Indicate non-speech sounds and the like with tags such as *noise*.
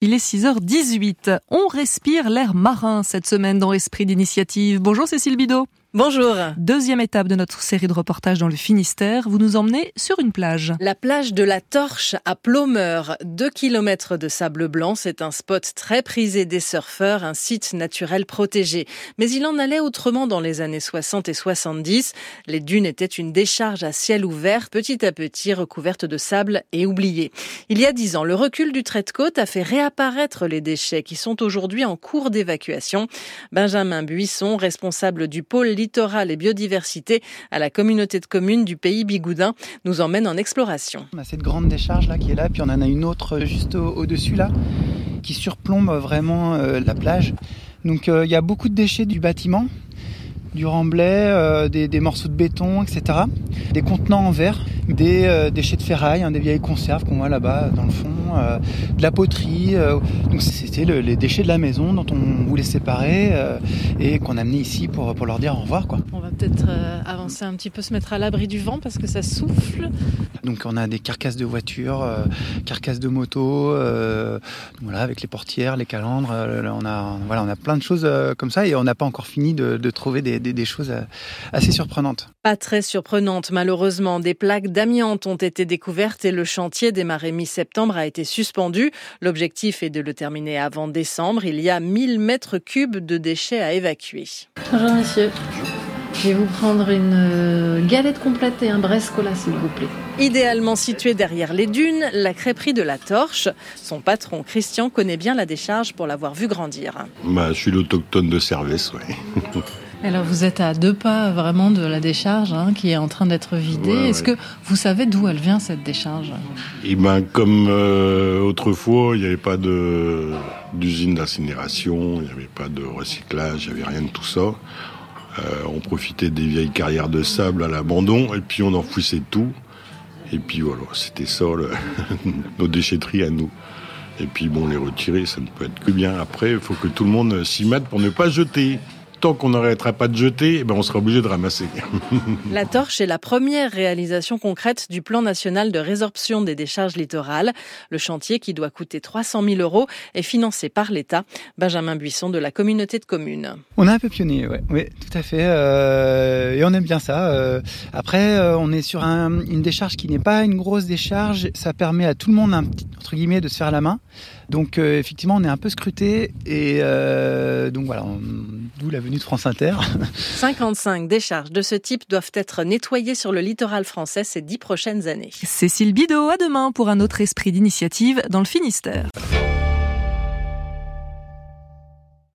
Il est 6h18. On respire l'air marin cette semaine dans Esprit d'initiative. Bonjour Cécile Bidot. Bonjour. Deuxième étape de notre série de reportages dans le Finistère. Vous nous emmenez sur une plage. La plage de la Torche à Plomeur. Deux kilomètres de sable blanc. C'est un spot très prisé des surfeurs, un site naturel protégé. Mais il en allait autrement dans les années 60 et 70. Les dunes étaient une décharge à ciel ouvert, petit à petit recouverte de sable et oubliée. Il y a dix ans, le recul du trait de côte a fait réapparaître les déchets qui sont aujourd'hui en cours d'évacuation. Benjamin Buisson, responsable du pôle littoral et biodiversité à la communauté de communes du pays Bigoudin nous emmène en exploration. On a cette grande décharge là qui est là, puis on en a une autre juste au-dessus là qui surplombe vraiment euh, la plage. Donc euh, il y a beaucoup de déchets du bâtiment, du remblai, euh, des, des, morceaux de béton, etc. Des contenants en verre, des déchets de ferraille, hein, des vieilles conserves qu'on voit là-bas dans le fond, de la poterie. donc c'était le, les déchets de la maison dont on voulait séparer et qu'on a amené ici pour, pour leur dire au revoir. Quoi. On va peut-être avancer un petit peu, se mettre à l'abri du vent parce que ça souffle. Donc on a des carcasses de voitures, euh, carcasses de motos, euh, voilà, avec les portières, les calandres. Euh, on a, voilà, on a plein de choses comme ça et on n'a pas encore fini de, de trouver des, des, des, choses assez surprenantes. Pas très surprenantes, malheureusement. Des plaques d'amiante ont été découvertes et le chantier démarré mi-septembre a été suspendu. L'objectif est de le terminer avant décembre. Il y a 1000 mètres cubes de déchets à évacuer. Bonjour monsieur. Je vais vous prendre une galette complète et un brescola, s'il vous plaît. Idéalement située derrière les dunes, la crêperie de la Torche. Son patron, Christian, connaît bien la décharge pour l'avoir vu grandir. Bah, je suis l'autochtone de Cervès, oui. *laughs* Alors vous êtes à deux pas vraiment de la décharge hein, qui est en train d'être vidée. Ouais, Est-ce ouais. que vous savez d'où elle vient cette décharge? Eh ben comme euh, autrefois, il n'y avait pas de d'usine d'incinération, il n'y avait pas de recyclage, il n'y avait rien de tout ça. Euh, on profitait des vieilles carrières de sable à l'abandon et puis on enfouissait tout. Et puis voilà, c'était ça le, *laughs* nos déchetteries à nous. Et puis bon, les retirer, ça ne peut être que bien. Après, il faut que tout le monde s'y mette pour ne pas jeter tant qu'on n'arrêtera pas de jeter, eh ben on sera obligé de ramasser. *laughs* La torche est la première réalisation concrète du plan national de résorption des décharges littorales. Le chantier, qui doit coûter 300 000 euros, est financé par l'État. Benjamin Buisson de la communauté de communes. On a un peu pionnier, oui, ouais, tout à fait. Euh, et on aime bien ça. Euh, après, euh, on est sur un, une décharge qui n'est pas une grosse décharge. Ça permet à tout le monde, un petit, entre guillemets, de se faire la main. Donc euh, effectivement, on est un peu scruté. Et euh, donc voilà, d'où la venue de France Inter. *laughs* 55 décharges de ce type doivent être nettoyées sur le littoral français ces dix prochaines années. Cécile Bidot, à demain pour un autre esprit d'initiative dans le Finistère.